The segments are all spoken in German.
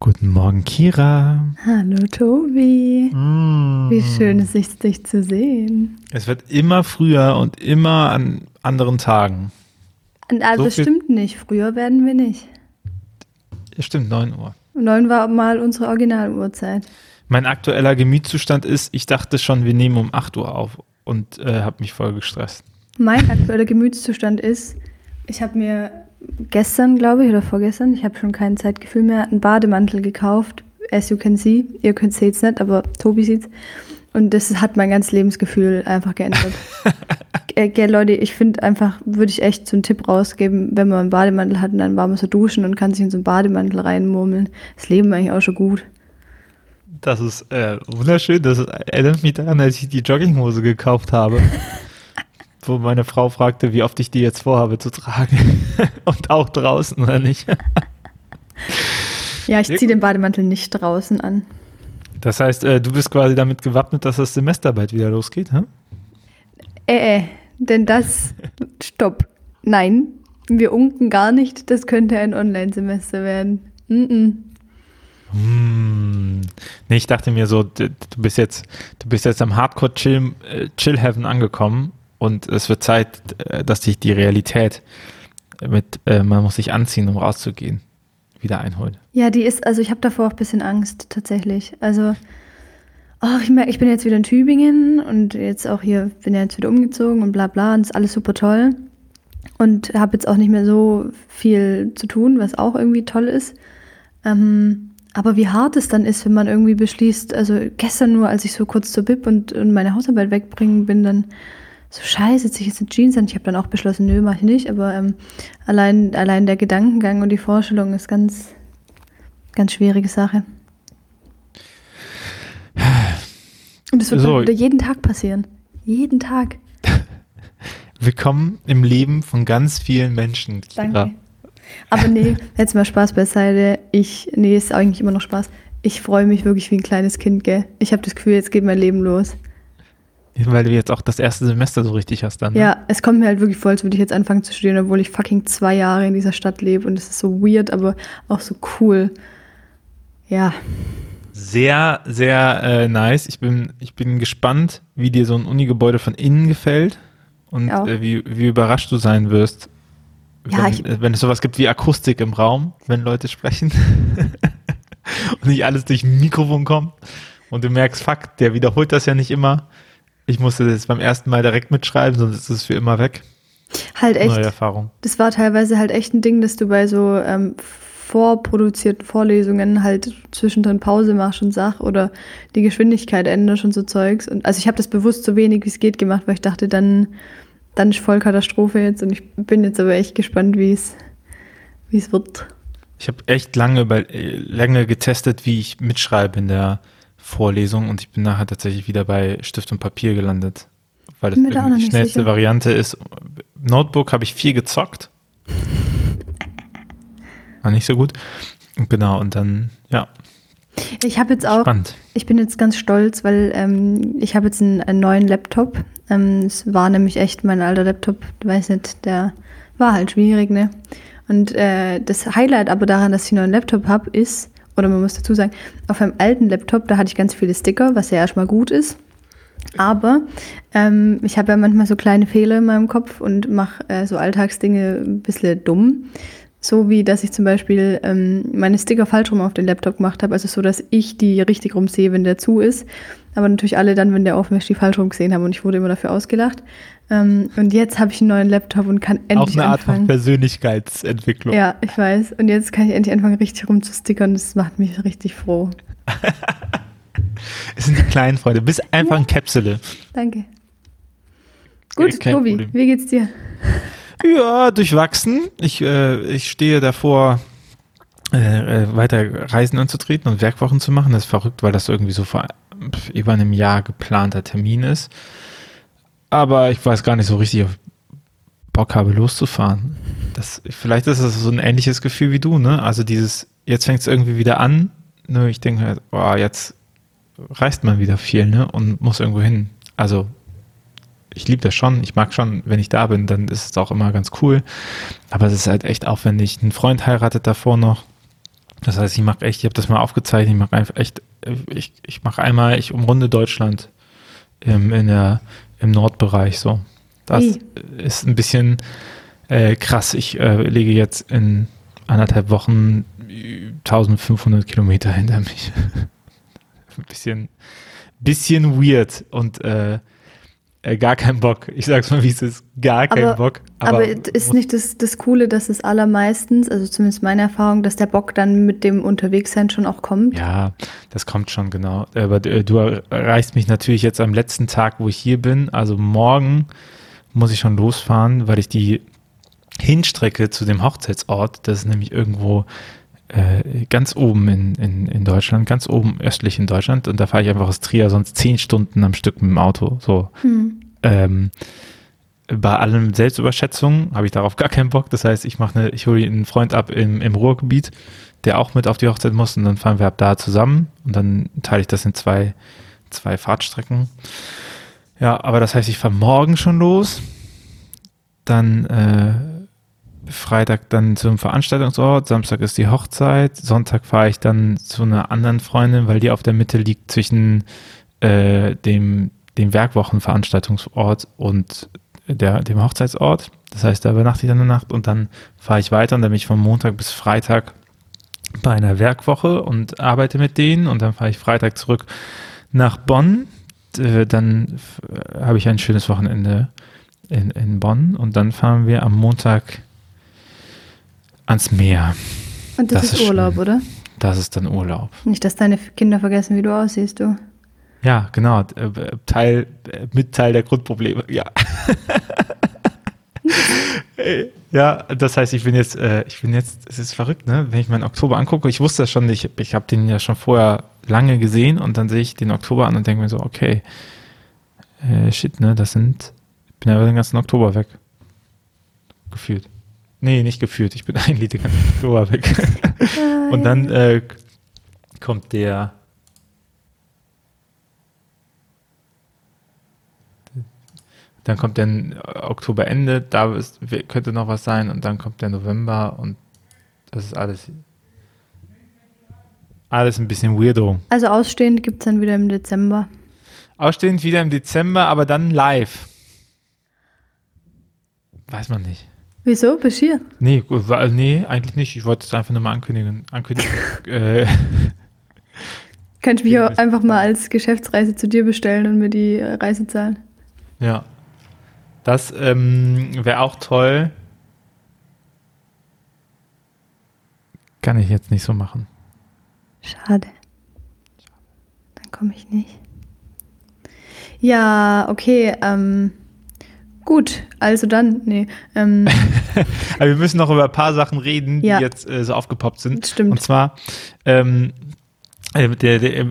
Guten Morgen, Kira. Hallo, Tobi. Mm. Wie schön es ist, dich zu sehen. Es wird immer früher und immer an anderen Tagen. Und also So stimmt nicht. Früher werden wir nicht. Stimmt, 9 Uhr. Um neun war mal unsere Originaluhrzeit. Mein aktueller Gemütszustand ist, ich dachte schon, wir nehmen um 8 Uhr auf und äh, habe mich voll gestresst. Mein aktueller Gemütszustand ist, ich habe mir gestern, glaube ich, oder vorgestern, ich habe schon kein Zeitgefühl mehr, einen Bademantel gekauft. As you can see. Ihr könnt es jetzt nicht, aber Tobi sieht's. Und das hat mein ganzes Lebensgefühl einfach geändert. äh, gell, Leute, ich finde einfach, würde ich echt so einen Tipp rausgeben, wenn man einen Bademantel hat und dann war man so duschen und kann sich in so einen Bademantel reinmurmeln. Das Leben eigentlich auch schon gut. Das ist äh, wunderschön. Das erinnert mich daran, als ich die Jogginghose gekauft habe. wo meine Frau fragte, wie oft ich die jetzt vorhabe zu tragen. und auch draußen oder nicht. Ja, ich ziehe den Bademantel nicht draußen an. Das heißt, äh, du bist quasi damit gewappnet, dass das Semester bald wieder losgeht, hä? Äh, äh, denn das, stopp. Nein, wir unken gar nicht, das könnte ein Online-Semester werden. Mm -mm. Hm. Nee, ich dachte mir so, du bist jetzt, du bist jetzt am Hardcore Chill, äh, Chill Heaven angekommen und es wird Zeit, äh, dass dich die Realität mit, äh, man muss sich anziehen, um rauszugehen, wieder einholt. Ja, die ist, also ich habe davor auch ein bisschen Angst, tatsächlich. Also, oh, ich merke, ich bin jetzt wieder in Tübingen und jetzt auch hier, bin ja jetzt wieder umgezogen und bla bla und ist alles super toll. Und habe jetzt auch nicht mehr so viel zu tun, was auch irgendwie toll ist. Ähm, aber wie hart es dann ist, wenn man irgendwie beschließt, also gestern nur, als ich so kurz zur Bib und, und meine Hausarbeit wegbringen bin, dann so scheiße, ziehe ich jetzt eine Jeans an. Ich habe dann auch beschlossen, nö, mache ich nicht. Aber ähm, allein, allein der Gedankengang und die Vorstellung ist ganz, ganz schwierige Sache. Und es wird So. jeden Tag passieren. Jeden Tag. Willkommen im Leben von ganz vielen Menschen. Kira. Danke. Aber nee, jetzt mal Spaß beiseite. Ich, nee, ist eigentlich immer noch Spaß. Ich freue mich wirklich wie ein kleines Kind, gell? Ich habe das Gefühl, jetzt geht mein Leben los. Weil du jetzt auch das erste Semester so richtig hast dann. ne? Ja, es kommt mir halt wirklich vor, als würde ich jetzt anfangen zu studieren, obwohl ich fucking zwei Jahre in dieser Stadt lebe und es ist so weird, aber auch so cool. Ja, Sehr, sehr äh, nice. Ich bin, ich bin gespannt, wie dir so ein Unigebäude von innen gefällt und Ja. äh, wie, wie überrascht du sein wirst, Ja, wenn, ich- äh, wenn es sowas gibt wie Akustik im Raum, wenn Leute sprechen und nicht alles durch ein Mikrofon kommt und du merkst, fuck, der wiederholt das ja nicht immer. Ich musste das beim ersten Mal direkt mitschreiben, sonst ist es für immer weg. halt echt. Neue Erfahrung. Das war teilweise halt echt ein Ding, dass du bei so ähm, vorproduzierten Vorlesungen halt zwischendrin Pause machst und sag oder die Geschwindigkeit änderst und so Zeugs. Und also ich habe das bewusst so wenig wie es geht gemacht, weil ich dachte, dann, dann ist voll Katastrophe jetzt und ich bin jetzt aber echt gespannt, wie es wird. Ich habe echt lange, über, lange getestet, wie ich mitschreibe in der Vorlesung und ich bin nachher tatsächlich wieder bei Stift und Papier gelandet, weil das die schnellste sicher. Variante ist. Notebook habe ich viel gezockt. War nicht so gut. Genau, und dann, ja, Ich habe jetzt auch spannend. Ich bin jetzt ganz stolz, weil ähm, ich habe jetzt einen, einen neuen Laptop. Ähm, es war nämlich echt mein alter Laptop, du weißt nicht, der war halt schwierig, ne? Und äh, das Highlight aber daran, dass ich einen neuen Laptop habe, ist, oder man muss dazu sagen, auf einem alten Laptop, da hatte ich ganz viele Sticker, was ja erstmal gut ist. Aber ähm, ich habe ja manchmal so kleine Fehler in meinem Kopf und mache äh, so Alltagsdinge ein bisschen dumm. So wie, dass ich zum Beispiel ähm, meine Sticker falsch rum auf den Laptop gemacht habe. Also so, dass ich die richtig rum sehe, wenn der zu ist. Aber natürlich alle dann, wenn der offen ist, die falsch rum gesehen haben. Und ich wurde immer dafür ausgelacht. Ähm, und jetzt habe ich einen neuen Laptop und kann Auch endlich eine Art von anfangen. Persönlichkeitsentwicklung. Ja, ich weiß. Und jetzt kann ich endlich anfangen, richtig rumzustickern. Das macht mich richtig froh. Es sind die kleinen Freunde. Du bist einfach ein Käpsele. Danke. Gut, Tobi, wie geht's dir? Ja, durchwachsen. Ich, äh, ich stehe davor, äh, äh, weiter Reisen anzutreten und Werkwochen zu machen. Das ist verrückt, weil das irgendwie so vor über einem Jahr geplanter Termin ist. Aber ich weiß gar nicht so richtig, ob ich Bock habe, loszufahren. Das, vielleicht ist das so ein ähnliches Gefühl wie du, ne? Also dieses, jetzt fängt es irgendwie wieder an. Ne? Ich denke boah, jetzt reist man wieder viel, ne? Und muss irgendwo hin. Also ich liebe das schon. Ich mag schon, wenn ich da bin, dann ist es auch immer ganz cool. Aber es ist halt echt aufwendig. Ein Freund heiratet davor noch. Das heißt, ich mache echt, ich habe das mal aufgezeichnet, ich mache einfach echt, ich, ich mache einmal, ich umrunde Deutschland im, in der, im Nordbereich so. Das Wie? ist ein bisschen äh, krass. Ich äh, lege jetzt in anderthalb Wochen 1500 Kilometer hinter mich. ein bisschen, bisschen weird und äh, äh, gar kein Bock. Ich sag's mal, wie es ist. Gar kein Aber- Bock. Aber, ist nicht das, das Coole, dass es allermeistens, also zumindest meine Erfahrung, dass der Bock dann mit dem Unterwegssein schon auch kommt? Ja, das kommt schon genau. Aber äh, du erreichst mich natürlich jetzt am letzten Tag, wo ich hier bin. Also morgen muss ich schon losfahren, weil ich die Hinstrecke zu dem Hochzeitsort, das ist nämlich irgendwo äh, ganz oben in, in, in Deutschland, ganz oben östlich in Deutschland. Und da fahre ich einfach aus Trier sonst zehn Stunden am Stück mit dem Auto. So. Hm. Ähm, bei allem Selbstüberschätzung habe ich darauf gar keinen Bock. Das heißt, ich mache eine, ich hole einen Freund ab im, im Ruhrgebiet, der auch mit auf die Hochzeit muss und dann fahren wir ab da zusammen und dann teile ich das in zwei, zwei Fahrtstrecken. Ja, aber das heißt, ich fahre morgen schon los, dann äh, Freitag dann zum Veranstaltungsort, Samstag ist die Hochzeit, Sonntag fahre ich dann zu einer anderen Freundin, weil die auf der Mitte liegt zwischen äh, dem, dem Werkwochenveranstaltungsort und der, dem Hochzeitsort. Das heißt, da übernachte ich dann eine Nacht und dann fahre ich weiter und dann bin ich von Montag bis Freitag bei einer Werkwoche und arbeite mit denen und dann fahre ich Freitag zurück nach Bonn. Äh, Dann f- habe ich ein schönes Wochenende in, in Bonn und dann fahren wir am Montag ans Meer. Und das, Das ist ist Urlaub, schön. oder? Das ist dann Urlaub. Nicht, dass deine Kinder vergessen, wie du aussiehst, du. Ja, genau. äh, Teil, äh, mit Teil der Grundprobleme, ja. Äh, ja, das heißt, ich bin jetzt, äh, ich bin jetzt, es ist verrückt, ne? Wenn ich meinen Oktober angucke, ich wusste das schon, ich, ich habe den ja schon vorher lange gesehen und dann sehe ich den Oktober an und denke mir so, okay, äh, shit, ne, das sind, ich bin ja den ganzen Oktober weg. Gefühlt. Nee, nicht gefühlt, ich bin eigentlich den ganzen Oktober weg. und dann äh, kommt der Dann kommt dann Oktoberende, da ist, könnte noch was sein und dann kommt der November und das ist alles alles ein bisschen weirdo. Also ausstehend gibt es dann wieder im Dezember. Ausstehend wieder im Dezember, aber dann live. Weiß man nicht. Wieso? Bist du hier? Nee, wa- nee, eigentlich nicht. Ich wollte es einfach nur mal ankündigen. ankündigen. äh, Kann ich mich auch einfach mal als Geschäftsreise zu dir bestellen und mir die Reise zahlen? ja. Das ähm, wäre auch toll. Kann ich jetzt nicht so machen. Schade. Dann komme ich nicht. Ja, okay. Ähm, gut, also dann, nee. Ähm, Aber wir müssen noch über ein paar Sachen reden, die Ja. jetzt äh, so aufgepoppt sind. Stimmt. Und zwar ähm, äh, der, der, äh,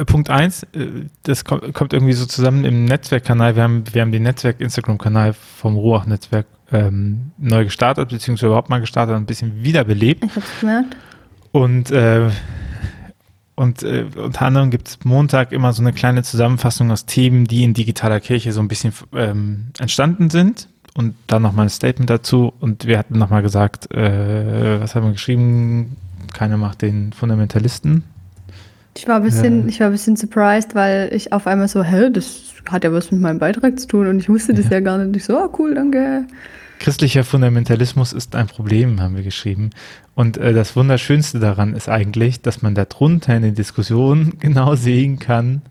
äh, Punkt eins, äh, das kommt, kommt irgendwie so zusammen im Netzwerkkanal. Wir haben, wir haben den Netzwerk-Instagram-Kanal vom Ruach-Netzwerk ähm, neu gestartet, beziehungsweise überhaupt mal gestartet und ein bisschen wiederbelebt. ich hab's gemerkt. Und, äh, und äh, unter anderem gibt es Montag immer so eine kleine Zusammenfassung aus Themen, die in digitaler Kirche so ein bisschen ähm, entstanden sind. Und dann nochmal ein Statement dazu. Und wir hatten nochmal gesagt, äh, was haben wir geschrieben? Keiner macht den Fundamentalisten. Ich war ein bisschen, Ja. ich war ein bisschen surprised, weil ich auf einmal so, hä, das hat ja was mit meinem Beitrag zu tun und ich wusste das Ja. ja, gar nicht. Ich so, ah, cool, danke. Christlicher Fundamentalismus ist ein Problem, haben wir geschrieben. Und äh, das Wunderschönste daran ist eigentlich, dass man darunter in den Diskussionen genau sehen kann,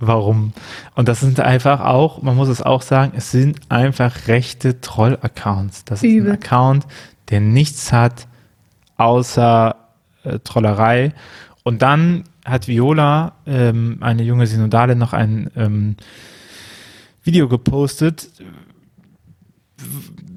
warum. Und das sind einfach auch, man muss es auch sagen, es sind einfach rechte Troll-Accounts. Das ist Übel. ein Account, der nichts hat außer äh, Trollerei. Und dann hat Viola, ähm, eine junge Synodale, noch ein ähm, Video gepostet,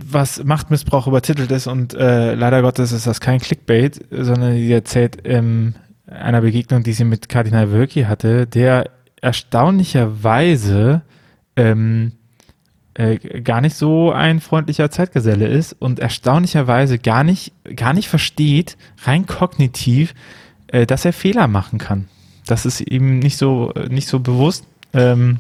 was Machtmissbrauch übertitelt ist und äh, leider Gottes ist das kein Clickbait, sondern die erzählt ähm, einer Begegnung, die sie mit Kardinal Wölki hatte, der erstaunlicherweise ähm, äh, gar nicht so ein freundlicher Zeitgeselle ist und erstaunlicherweise gar nicht, gar nicht versteht, rein kognitiv, äh, dass er Fehler machen kann. Das ist ihm nicht so, nicht so bewusst. Ähm,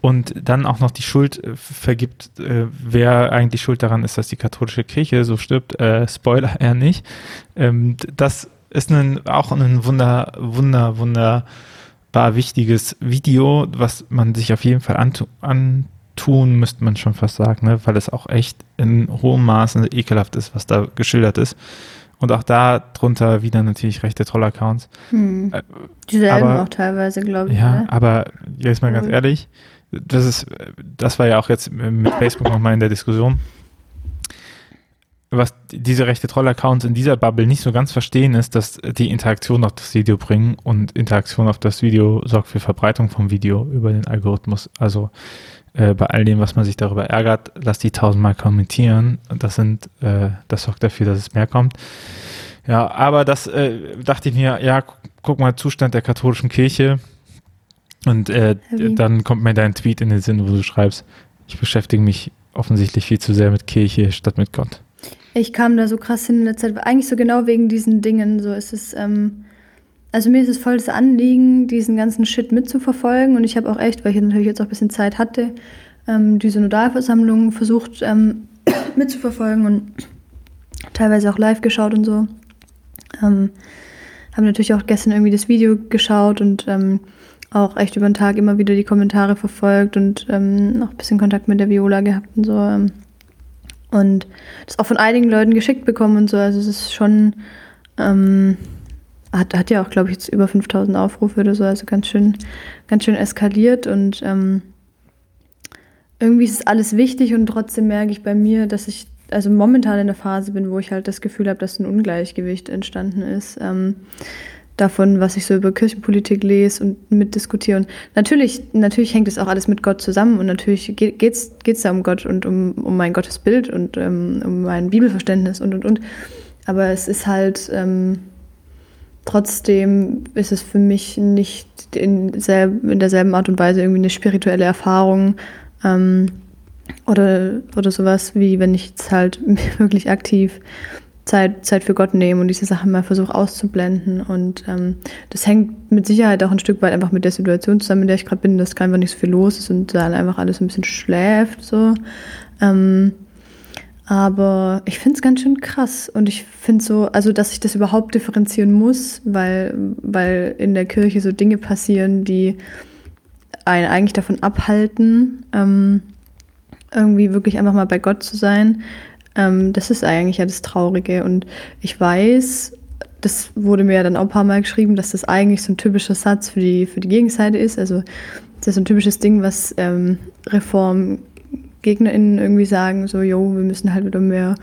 und dann auch noch die Schuld äh, vergibt, äh, wer eigentlich schuld daran ist, dass die katholische Kirche so stirbt. Äh, Spoiler eher nicht. Ähm, das ist ein, auch ein wunder, wunder, wunderbar wichtiges Video, was man sich auf jeden Fall antun, antun müsste man schon fast sagen, ne? weil es auch echt in hohem Maße ekelhaft ist, was da geschildert ist. Und auch da drunter wieder natürlich rechte Troll-Accounts. Hm. Äh, Dieselben aber, auch teilweise, glaube ich. Ja, ne? aber jetzt mal ganz ehrlich, das ist, das war ja auch jetzt mit Facebook nochmal in der Diskussion. Was diese rechte Troll-Accounts in dieser Bubble nicht so ganz verstehen, ist, dass die Interaktion auf das Video bringen und Interaktion auf das Video sorgt für Verbreitung vom Video über den Algorithmus. Also äh, bei all dem, was man sich darüber ärgert, lass die tausendmal kommentieren. Das sind, äh, das sorgt dafür, dass es mehr kommt. Ja, aber das äh, dachte ich mir, ja, guck mal, Zustand der katholischen Kirche. Und äh, dann kommt mir dein Tweet in den Sinn, wo du schreibst, ich beschäftige mich offensichtlich viel zu sehr mit Kirche statt mit Gott. Ich kam da so krass hin in der Zeit, eigentlich so genau wegen diesen Dingen. So ist es, ähm, also mir ist es voll das Anliegen, diesen ganzen Shit mitzuverfolgen. Und ich habe auch echt, weil ich natürlich jetzt auch ein bisschen Zeit hatte, ähm, diese Nodalversammlung versucht ähm, mitzuverfolgen und teilweise auch live geschaut und so. Ähm, habe natürlich auch gestern irgendwie das Video geschaut und ähm, auch echt über den Tag immer wieder die Kommentare verfolgt und ähm, noch ein bisschen Kontakt mit der Viola gehabt und so. Ähm, und das auch von einigen Leuten geschickt bekommen und so. Also es ist schon, ähm, hat, hat ja auch, glaube ich, jetzt über 5000 Aufrufe oder so, also ganz schön, ganz schön eskaliert und ähm, irgendwie ist es alles wichtig und trotzdem merke ich bei mir, dass ich also momentan in der Phase bin, wo ich halt das Gefühl habe, dass ein Ungleichgewicht entstanden ist. Ähm, davon, was ich so über Kirchenpolitik lese und mitdiskutiere. Und natürlich, natürlich hängt es auch alles mit Gott zusammen und natürlich geht es da um Gott und um, um mein Gottesbild und ähm, um mein Bibelverständnis und und und. Aber es ist halt ähm, trotzdem ist es für mich nicht in, selb, in derselben Art und Weise irgendwie eine spirituelle Erfahrung ähm, oder, oder sowas, wie wenn ich jetzt halt wirklich aktiv Zeit, Zeit für Gott nehmen und diese Sachen mal versuche auszublenden. Und ähm, das hängt mit Sicherheit auch ein Stück weit einfach mit der Situation zusammen, in der ich gerade bin, dass einfach nicht so viel los ist und da einfach alles ein bisschen schläft. So. Ähm, aber ich finde es ganz schön krass und ich finde so, also dass ich das überhaupt differenzieren muss, weil, weil in der Kirche so Dinge passieren, die einen eigentlich davon abhalten, ähm, irgendwie wirklich einfach mal bei Gott zu sein. Ähm, das ist eigentlich ja das Traurige. Und ich weiß, das wurde mir ja dann auch ein paar Mal geschrieben, dass das eigentlich so ein typischer Satz für die, für die Gegenseite ist. Also das ist so ein typisches Ding, was ähm, ReformgegnerInnen irgendwie sagen, so, jo, wir müssen halt wieder mehr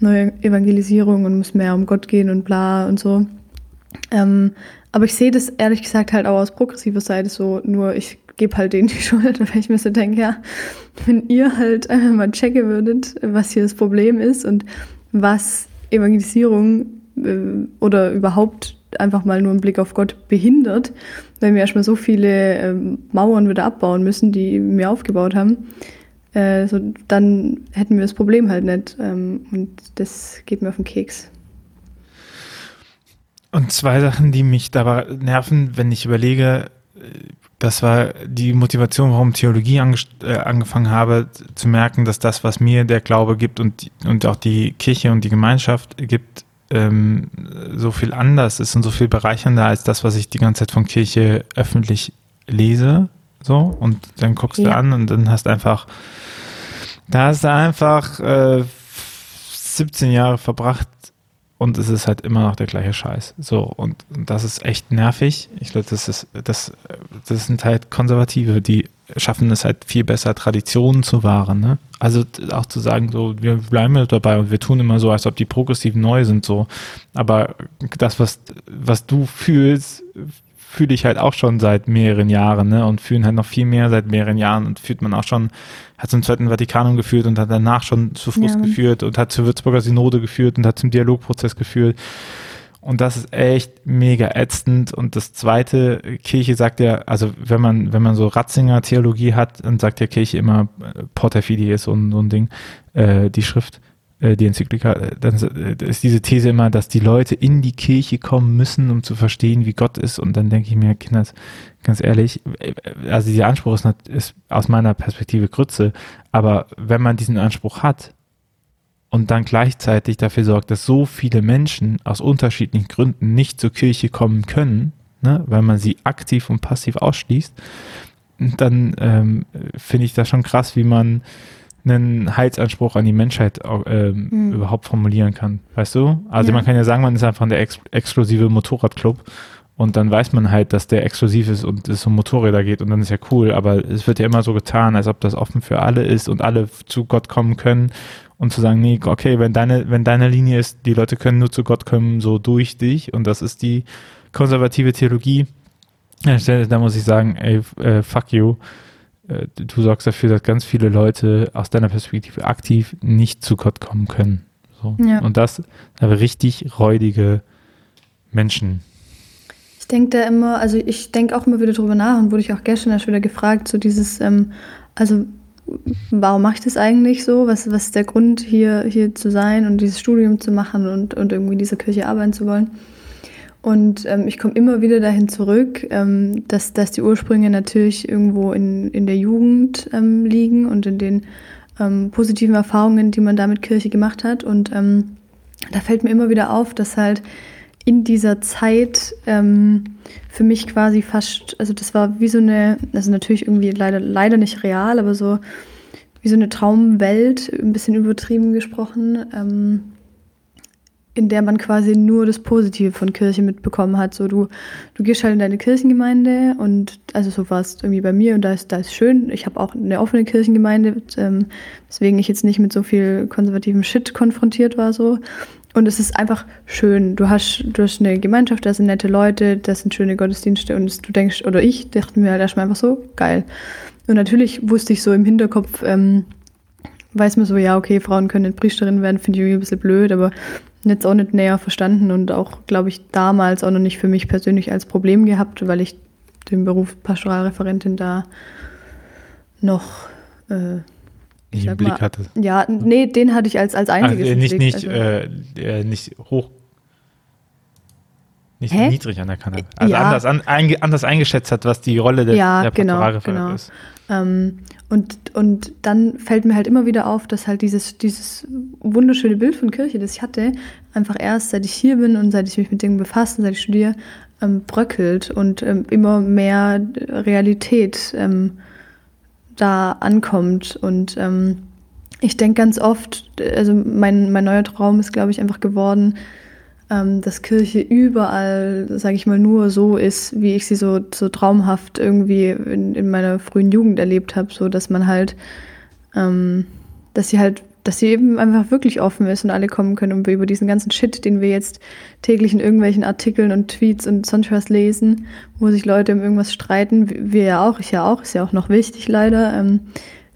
neue Evangelisierung und muss mehr um Gott gehen und bla und so. Ähm, aber ich sehe das ehrlich gesagt halt auch aus progressiver Seite so, nur ich gebe halt denen die Schuld, weil ich mir so denke, ja, wenn ihr halt einfach mal checken würdet, was hier das Problem ist und was Evangelisierung äh, oder überhaupt einfach mal nur einen Blick auf Gott behindert, weil wir erstmal so viele äh, Mauern wieder abbauen müssen, die wir aufgebaut haben, äh, so, dann hätten wir das Problem halt nicht. Ähm, und das geht mir auf den Keks. Und zwei Sachen, die mich dabei nerven, wenn ich überlege, das war die Motivation, warum Theologie äh, angefangen habe, zu merken, dass das, was mir der Glaube gibt und, und auch die Kirche und die Gemeinschaft gibt, ähm, so viel anders ist und so viel bereichernder als das, was ich die ganze Zeit von Kirche öffentlich lese. So, und dann guckst ja. du an und dann hast einfach, da hast du einfach äh, 17 Jahre verbracht, und es ist halt immer noch der gleiche Scheiß. So, und, und das ist echt nervig. Ich glaube, das ist, das, das sind halt Konservative, die schaffen es halt viel besser, Traditionen zu wahren. Ne? Also auch zu sagen, so, wir bleiben halt dabei und wir tun immer so, als ob die Progressiven neu sind, so. Aber das, was, was du fühlst, fühle ich halt auch schon seit mehreren Jahren, ne? Und fühlen halt noch viel mehr seit mehreren Jahren und fühlt man auch schon, hat zum Zweiten Vatikanum geführt und hat danach schon zu Frust ja. geführt und hat zur Würzburger Synode geführt und hat zum Dialogprozess geführt. Und das ist echt mega ätzend. Und das zweite, Kirche sagt ja, also wenn man, wenn man so Ratzinger Theologie hat, dann sagt ja Kirche immer, äh, Porta Fidi ist so ein, so ein Ding, äh, die Schrift die Enzyklika, äh, dann äh, ist diese These immer, dass die Leute in die Kirche kommen müssen, um zu verstehen, wie Gott ist. Und dann denke ich mir, Kinder, ganz ehrlich, äh, also dieser Anspruch ist, ist aus meiner Perspektive Grütze. Aber wenn man diesen Anspruch hat und dann gleichzeitig dafür sorgt, dass so viele Menschen aus unterschiedlichen Gründen nicht zur Kirche kommen können, ne, weil man sie aktiv und passiv ausschließt, dann ähm, finde ich das schon krass, wie man einen Heilsanspruch an die Menschheit äh, mhm. überhaupt formulieren kann. Weißt du? Also ja. man kann ja sagen, man ist einfach der ex exklusive Motorradclub und dann weiß man halt, dass der exklusiv ist und es um Motorräder geht und dann ist ja cool, aber es wird ja immer so getan, als ob das offen für alle ist und alle zu Gott kommen können und zu sagen, nee, okay, wenn deine, wenn deine Linie ist, die Leute können nur zu Gott kommen, so durch dich und das ist die konservative Theologie, da muss ich sagen, ey, äh, fuck you, äh, du sorgst dafür, dass ganz viele Leute aus deiner Perspektive aktiv nicht zu Gott kommen können. So. Ja. Und das aber richtig räudige Menschen. Ich denke da immer, also ich denke auch immer wieder drüber nach und wurde ich auch gestern erst wieder gefragt, so dieses, ähm, also warum mache ich das eigentlich so? Was, was ist der Grund, hier, hier zu sein und dieses Studium zu machen und, und irgendwie in dieser Kirche arbeiten zu wollen? Und ähm, ich komme immer wieder dahin zurück, ähm, dass, dass die Ursprünge natürlich irgendwo in, in der Jugend ähm, liegen und in den ähm, positiven Erfahrungen, die man da mit Kirche gemacht hat. Und ähm, da fällt mir immer wieder auf, dass halt in dieser Zeit ähm, für mich quasi fast, also das war wie so eine, also natürlich irgendwie leider, leider nicht real, aber so wie so eine Traumwelt, ein bisschen übertrieben gesprochen. In der man quasi nur das Positive von Kirche mitbekommen hat. So du, du gehst halt in deine Kirchengemeinde und also so war es irgendwie bei mir und da ist, da ist schön. Ich habe auch eine offene Kirchengemeinde, ähm, weswegen ich jetzt nicht mit so viel konservativem Shit konfrontiert war so. Und es ist einfach schön. Du hast, du hast eine Gemeinschaft, da sind nette Leute, das sind schöne Gottesdienste und du denkst, oder ich dachte mir halt erstmal einfach so, geil. Und natürlich wusste ich so im Hinterkopf, ähm, weiß man so, ja, okay, Frauen können nicht Priesterin werden, finde ich irgendwie ein bisschen blöd, aber jetzt auch nicht näher verstanden und auch, glaube ich, damals auch noch nicht für mich persönlich als Problem gehabt, weil ich den Beruf Pastoralreferentin da noch äh, ich im Blick mal, hatte. Ja, nee, den hatte ich als, als einziges. Also, nicht, nicht, also, äh, nicht hoch, nicht Hä? niedrig anerkannt hat. Also ja. anders, an, ein, anders eingeschätzt hat, was die Rolle der, ja, der genau, genau. ist. Ähm, und, und dann fällt mir halt immer wieder auf, dass halt dieses, dieses wunderschöne Bild von Kirche, das ich hatte, einfach erst seit ich hier bin und seit ich mich mit Dingen befasse, seit ich studiere, ähm, bröckelt und ähm, immer mehr Realität ähm, da ankommt. Und ähm, ich denke ganz oft, also mein, mein neuer Traum ist, glaube ich, einfach geworden, ähm, dass Kirche überall, sage ich mal, nur so ist, wie ich sie so, so traumhaft irgendwie in, in meiner frühen Jugend erlebt habe, so dass man halt, ähm, dass sie halt, dass sie eben einfach wirklich offen ist und alle kommen können und wir über diesen ganzen Shit, den wir jetzt täglich in irgendwelchen Artikeln und Tweets und sonst was lesen, wo sich Leute um irgendwas streiten, wir ja auch, ich ja auch, ist ja auch noch wichtig leider, ähm,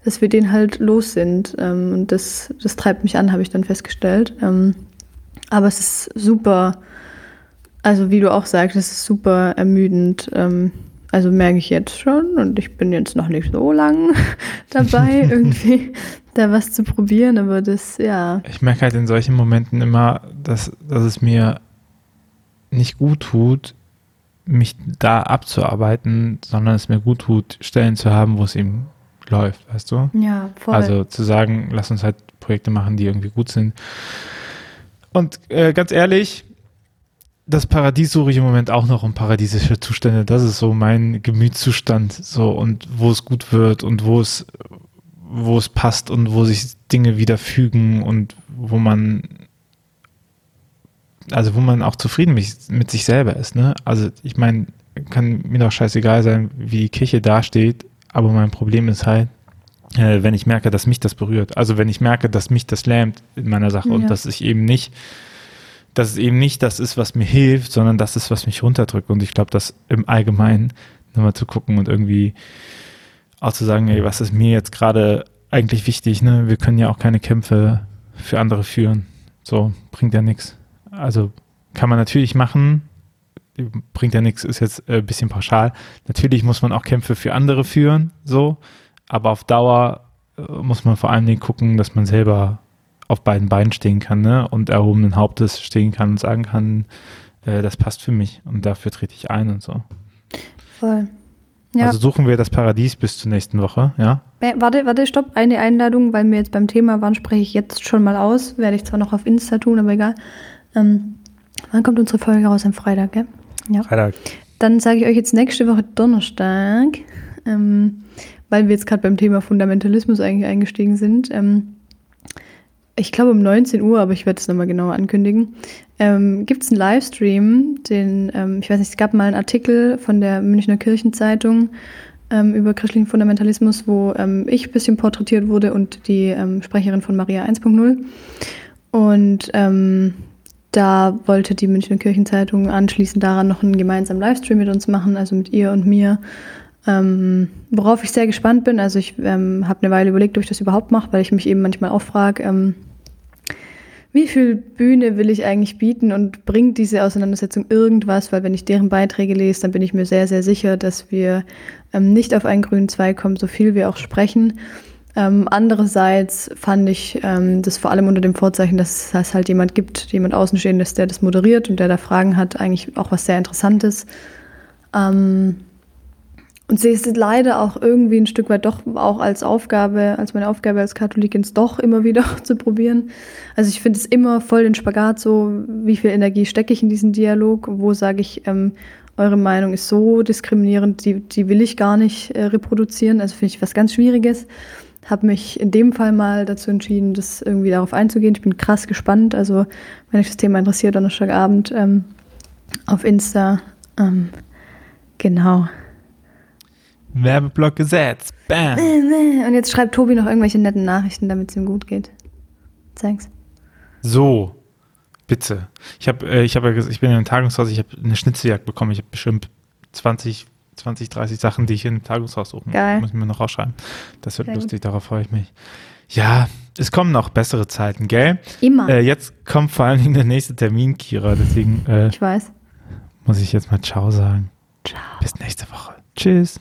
dass wir den halt los sind. Ähm, und das, das treibt mich an, habe ich dann festgestellt. Aber es ist super, also wie du auch sagst, es ist super ermüdend. Ähm, also merke ich jetzt schon und ich bin jetzt noch nicht so lang dabei, irgendwie da was zu probieren, aber das, ja. Ich merke halt in solchen Momenten immer, dass, dass es mir nicht gut tut, mich da abzuarbeiten, sondern es mir gut tut, Stellen zu haben, wo es eben läuft, weißt du? Ja, voll. Also zu sagen, lass uns halt Projekte machen, die irgendwie gut sind. Und äh, ganz ehrlich, das Paradies suche ich im Moment auch noch um paradiesische Zustände. Das ist so mein Gemütszustand. So und wo es gut wird und wo es, wo es passt und wo sich Dinge wieder fügen und wo man, also wo man auch zufrieden mit, mit sich selber ist. Ne? Also ich meine, kann mir doch scheißegal sein, wie die Kirche dasteht, aber mein Problem ist halt, äh, wenn ich merke, dass mich das berührt. Also wenn ich merke, dass mich das lähmt in meiner Sache ja. und dass ich eben nicht, dass es eben nicht das ist, was mir hilft, sondern das ist, was mich runterdrückt. Und ich glaube, das im Allgemeinen nochmal zu gucken und irgendwie auch zu sagen, ey, was ist mir jetzt gerade eigentlich wichtig, ne? Wir können ja auch keine Kämpfe für andere führen. So, bringt ja nichts. Also kann man natürlich machen, bringt ja nichts, ist jetzt ein bisschen pauschal. Natürlich muss man auch Kämpfe für andere führen, so aber auf Dauer äh, muss man vor allen Dingen gucken, dass man selber auf beiden Beinen stehen kann ne? und erhobenen Hauptes stehen kann und sagen kann, äh, das passt für mich und dafür trete ich ein und so. Voll. Ja. Also suchen wir das Paradies bis zur nächsten Woche, ja? Äh, Warte, warte, stopp. Eine Einladung, weil wir jetzt beim Thema waren, spreche ich jetzt schon mal aus. Werde ich zwar noch auf Insta tun, aber egal. Ähm, wann kommt unsere Folge raus? Am Freitag, gell? Ja. Freitag. Dann sage ich euch jetzt nächste Woche Donnerstag, ähm, weil wir jetzt gerade beim Thema Fundamentalismus eigentlich eingestiegen sind. Ähm, ich glaube um 19 Uhr, aber ich werde es nochmal genauer ankündigen, ähm, gibt es einen Livestream, den, ähm, ich weiß nicht, es gab mal einen Artikel von der Münchner Kirchenzeitung ähm, über christlichen Fundamentalismus, wo ähm, ich ein bisschen porträtiert wurde und die ähm, Sprecherin von Maria 1.0. Und ähm, da wollte die Münchner Kirchenzeitung anschließend daran noch einen gemeinsamen Livestream mit uns machen, also mit ihr und mir. Ähm, worauf ich sehr gespannt bin. Also ich ähm, habe eine Weile überlegt, ob ich das überhaupt mache, weil ich mich eben manchmal auch frage, ähm, wie viel Bühne will ich eigentlich bieten und bringt diese Auseinandersetzung irgendwas? Weil wenn ich deren Beiträge lese, dann bin ich mir sehr, sehr sicher, dass wir ähm, nicht auf einen grünen Zweig kommen, so viel wir auch sprechen. Ähm, andererseits fand ich ähm, das vor allem unter dem Vorzeichen, dass es halt jemand gibt, jemand Außenstehendes, der das moderiert und der da Fragen hat, eigentlich auch was sehr Interessantes. Ähm, und sehe es leider auch irgendwie ein Stück weit doch auch als Aufgabe, als meine Aufgabe als Katholikin, es doch immer wieder zu probieren. Also ich finde es immer voll den Spagat so, wie viel Energie stecke ich in diesen Dialog, wo sage ich, ähm, eure Meinung ist so diskriminierend, die, die will ich gar nicht äh, reproduzieren. Also finde ich was ganz Schwieriges. Habe mich in dem Fall mal dazu entschieden, das irgendwie darauf einzugehen. Ich bin krass gespannt. Also wenn euch das Thema interessiert, Donnerstagabend ähm, auf Insta. Ähm, genau. Werbeblock gesetzt. Bam. Und jetzt schreibt Tobi noch irgendwelche netten Nachrichten, damit es ihm gut geht. Zeig's. So, bitte. Ich habe, äh, ich habe, ja ich bin in einem Tagungshaus. Ich habe eine Schnitzeljagd bekommen. Ich habe bestimmt 20, 20, 30 Sachen, die ich in einem Tagungshaus suchen Geil. muss. Ich mir noch rausschreiben. Das wird Sehr gut. lustig. Darauf freue ich mich. Ja, es kommen noch bessere Zeiten, gell? Immer. Äh, jetzt kommt vor allen Dingen der nächste Termin, Kira. Deswegen äh, ich weiß. muss ich jetzt mal Ciao sagen. Ciao. Bis nächste Woche. Tschüss.